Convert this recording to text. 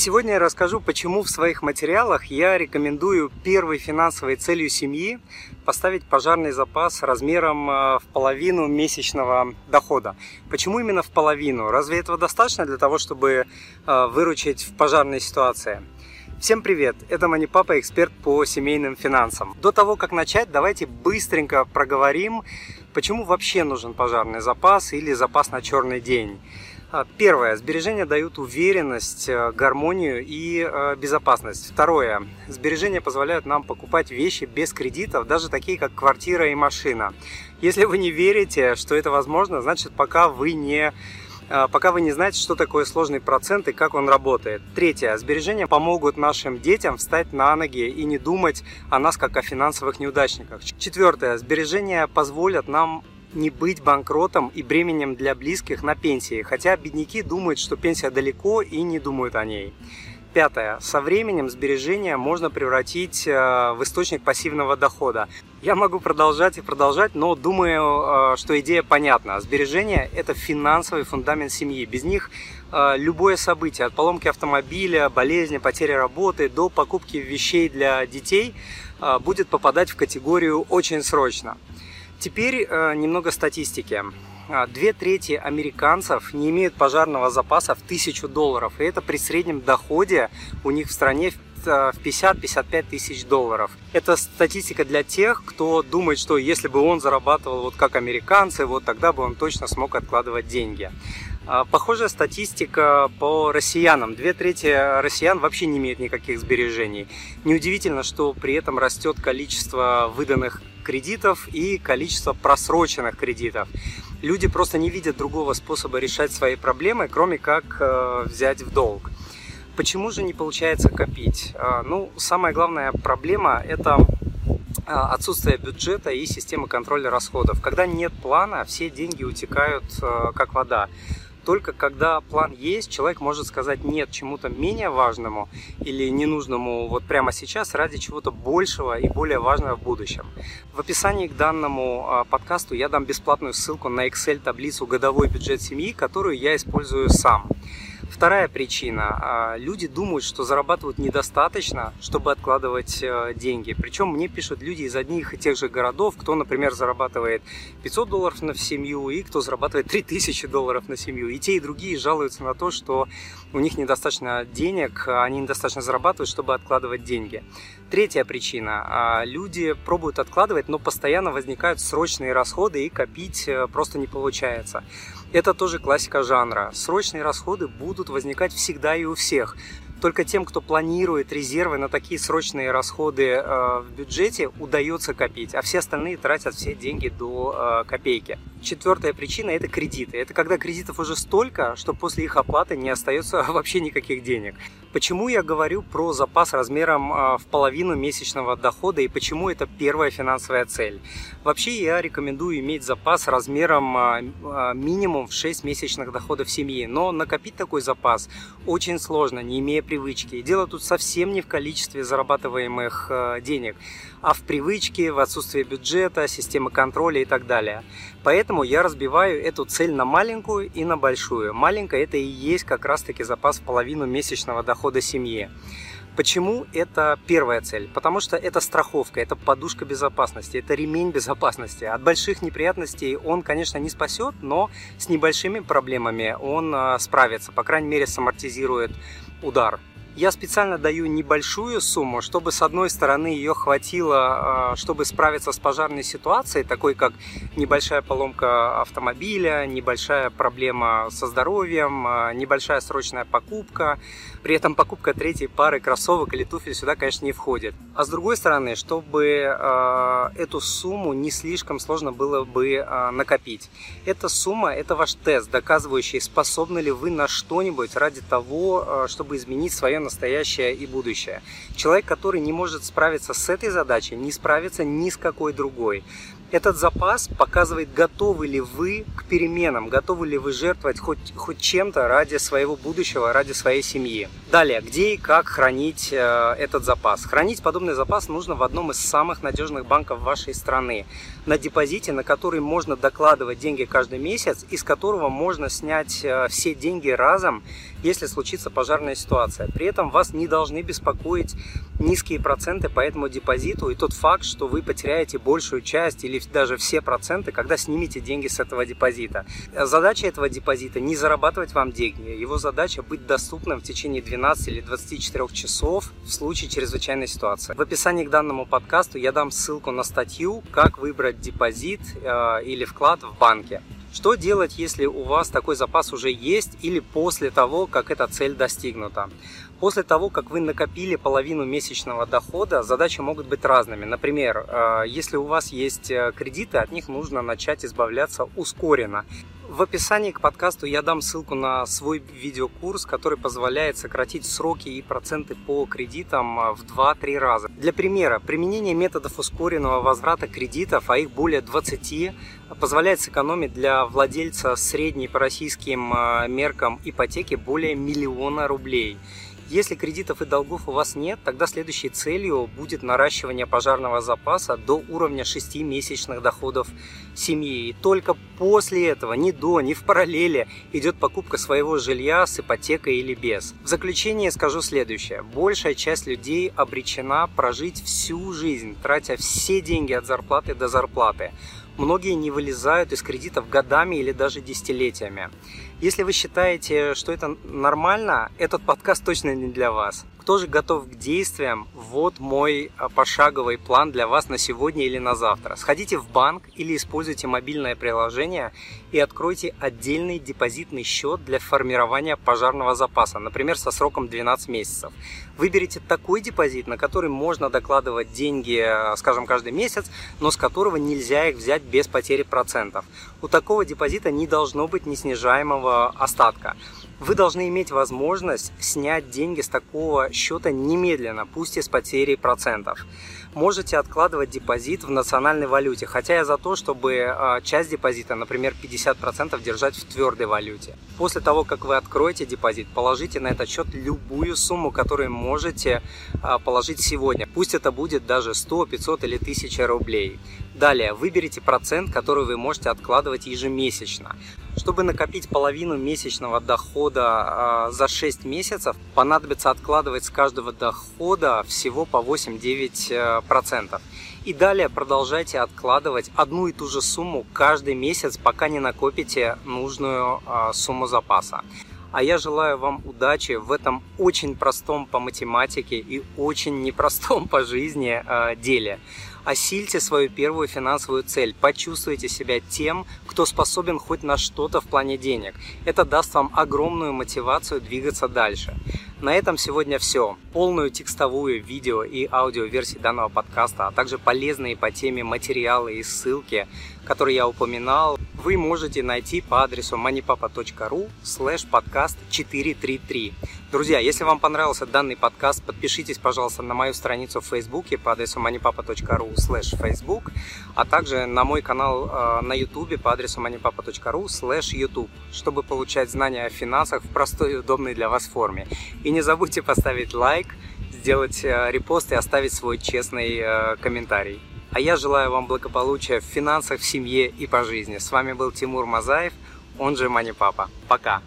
Сегодня я расскажу, почему в своих материалах я рекомендую первой финансовой целью семьи поставить пожарный запас размером э, в половину месячного дохода. Почему именно в половину? Разве этого достаточно для того, чтобы э, выручить в пожарной ситуации? Всем привет! Это Мани Папа, эксперт по семейным финансам. До того, как начать, давайте быстренько проговорим, почему вообще нужен пожарный запас или запас на черный день. А, первое. Сбережения дают уверенность, э, гармонию и э, безопасность. Второе. Сбережения позволяют нам покупать вещи без кредитов, даже такие как квартира и машина. Если вы не верите, что это возможно, значит пока вы не э, пока вы не знаете, что такое сложный процент и как он работает. Третье. Сбережения помогут нашим детям встать на ноги и не думать о нас как о финансовых неудачниках. Четвертое. Сбережения позволят нам не быть банкротом и бременем для близких на пенсии, хотя бедняки думают, что пенсия далеко и не думают о ней. Пятое. Со временем сбережения можно превратить э, в источник пассивного дохода. Я могу продолжать и продолжать, но думаю, э, что идея понятна. Сбережения – это финансовый фундамент семьи. Без них э, любое событие, от поломки автомобиля, болезни, потери работы до покупки вещей для детей будет попадать в категорию «очень срочно». Теперь э, немного статистики. А, две трети американцев не имеют пожарного запаса в 1000 долларов. И это при среднем доходе у них в стране в 50-55 э, тысяч долларов. Это статистика для тех, кто думает, что если бы он зарабатывал вот как американцы, вот тогда бы он точно смог откладывать деньги. А, похожая статистика по россиянам. Две трети россиян вообще не имеют никаких сбережений. Неудивительно, что при этом растет количество выданных кредитов и количество просроченных кредитов. Люди просто не видят другого способа решать свои проблемы, кроме как э, взять в долг. Почему же не получается копить? Э, ну, самая главная проблема – это э, отсутствие бюджета и системы контроля расходов. Когда нет плана, все деньги утекают э, как вода. Только когда план есть, человек может сказать нет чему-то менее важному или ненужному вот прямо сейчас ради чего-то большего и более важного в будущем. В описании к данному а, подкасту я дам бесплатную ссылку на Excel-таблицу «Годовой бюджет семьи», которую я использую сам. Вторая причина. А, люди думают, что зарабатывают недостаточно, чтобы откладывать э, деньги. Причем мне пишут люди из одних и тех же городов, кто, например, зарабатывает 500 долларов на семью и кто зарабатывает 3000 долларов на семью. И те, и другие жалуются на то, что у них недостаточно денег, а они недостаточно зарабатывают, чтобы откладывать деньги. Третья причина. А, люди пробуют откладывать, но постоянно возникают срочные расходы и копить э, просто не получается. Это тоже классика жанра. Срочные расходы будут возникать всегда и у всех. Только тем, кто планирует резервы на такие срочные расходы э, в бюджете, удается копить, а все остальные тратят все деньги до э, копейки. Четвертая причина – это кредиты. Это когда кредитов уже столько, что после их оплаты не остается вообще никаких денег. Почему я говорю про запас размером э, в половину месячного дохода и почему это первая финансовая цель? Вообще я рекомендую иметь запас размером э, э, минимум в 6 месячных доходов семьи, но накопить такой запас очень сложно, не имея привычки. Дело тут совсем не в количестве зарабатываемых денег, а в привычке, в отсутствии бюджета, системы контроля и так далее. Поэтому я разбиваю эту цель на маленькую и на большую. Маленькая это и есть как раз таки запас в половину месячного дохода семьи. Почему это первая цель? Потому что это страховка, это подушка безопасности, это ремень безопасности. От больших неприятностей он, конечно, не спасет, но с небольшими проблемами он а, справится, по крайней мере, самортизирует удар. Я специально даю небольшую сумму, чтобы с одной стороны ее хватило, а, чтобы справиться с пожарной ситуацией, такой как небольшая поломка автомобиля, небольшая проблема со здоровьем, а, небольшая срочная покупка. При этом покупка третьей пары кроссовок или туфель сюда, конечно, не входит. А с другой стороны, чтобы э, эту сумму не слишком сложно было бы накопить. Эта сумма – это ваш тест, доказывающий, способны ли вы на что-нибудь ради того, чтобы изменить свое настоящее и будущее. Человек, который не может справиться с этой задачей, не справится ни с какой другой. Этот запас показывает, готовы ли вы к переменам, готовы ли вы жертвовать хоть, хоть чем-то ради своего будущего, ради своей семьи. Далее, где и как хранить э, этот запас? Хранить подобный запас нужно в одном из самых надежных банков вашей страны. На депозите, на который можно докладывать деньги каждый месяц, из которого можно снять э, все деньги разом, если случится пожарная ситуация. При этом вас не должны беспокоить низкие проценты по этому депозиту и тот факт, что вы потеряете большую часть или даже все проценты, когда снимете деньги с этого депозита. Задача этого депозита не зарабатывать вам деньги, его задача быть доступным в течение 12 или 24 часов в случае чрезвычайной ситуации. В описании к данному подкасту я дам ссылку на статью, как выбрать депозит э, или вклад в банке. Что делать, если у вас такой запас уже есть или после того, как эта цель достигнута? После того, как вы накопили половину месячного дохода, задачи могут быть разными. Например, э, если у вас есть э, кредиты, от них нужно начать избавляться ускоренно. В описании к подкасту я дам ссылку на свой видеокурс, который позволяет сократить сроки и проценты по кредитам э, в 2-3 раза. Для примера, применение методов ускоренного возврата кредитов, а их более 20, позволяет сэкономить для владельца средней по российским меркам ипотеки более миллиона рублей. Если кредитов и долгов у вас нет, тогда следующей целью будет наращивание пожарного запаса до уровня 6 месячных доходов семьи. И только после этого, ни до, ни в параллели, идет покупка своего жилья с ипотекой или без. В заключение скажу следующее. Большая часть людей обречена прожить всю жизнь, тратя все деньги от зарплаты до зарплаты. Многие не вылезают из кредитов годами или даже десятилетиями. Если вы считаете, что это нормально, этот подкаст точно не для вас. Кто же готов к действиям? Вот мой а, пошаговый план для вас на сегодня или на завтра. Сходите в банк или используйте мобильное приложение и откройте отдельный депозитный счет для формирования пожарного запаса, например, со сроком 12 месяцев. Выберите такой депозит, на который можно докладывать деньги, а, скажем, каждый месяц, но с которого нельзя их взять без потери процентов. У такого депозита не должно быть неснижаемого остатка вы должны иметь возможность снять деньги с такого счета немедленно, пусть и с потерей процентов. Можете откладывать депозит в национальной валюте, хотя я за то, чтобы а, часть депозита, например, 50% держать в твердой валюте. После того, как вы откроете депозит, положите на этот счет любую сумму, которую можете а, положить сегодня. Пусть это будет даже 100, 500 или 1000 рублей. Далее, выберите процент, который вы можете откладывать ежемесячно. Чтобы накопить половину месячного дохода э, за 6 месяцев, понадобится откладывать с каждого дохода всего по 8-9%. Э, и далее продолжайте откладывать одну и ту же сумму каждый месяц, пока не накопите нужную э, сумму запаса. А я желаю вам удачи в этом очень простом по математике и очень непростом по жизни э, деле. Осильте свою первую финансовую цель, почувствуйте себя тем, кто способен хоть на что-то в плане денег. Это даст вам огромную мотивацию двигаться дальше. На этом сегодня все. Полную текстовую, видео и аудио версии данного подкаста, а также полезные по теме материалы и ссылки, которые я упоминал, вы можете найти по адресу moneypapa.ru slash подкаст 433. Друзья, если вам понравился данный подкаст, подпишитесь, пожалуйста, на мою страницу в Фейсбуке по адресу moneypapa.ru slash Facebook, а также на мой канал э, на YouTube по адресу moneypapa.ru slash YouTube, чтобы получать знания о финансах в простой и удобной для вас форме. И не забудьте поставить лайк, сделать э, репост и оставить свой честный э, комментарий. А я желаю вам благополучия в финансах, в семье и по жизни. С вами был Тимур Мазаев, он же Мани Папа. Пока!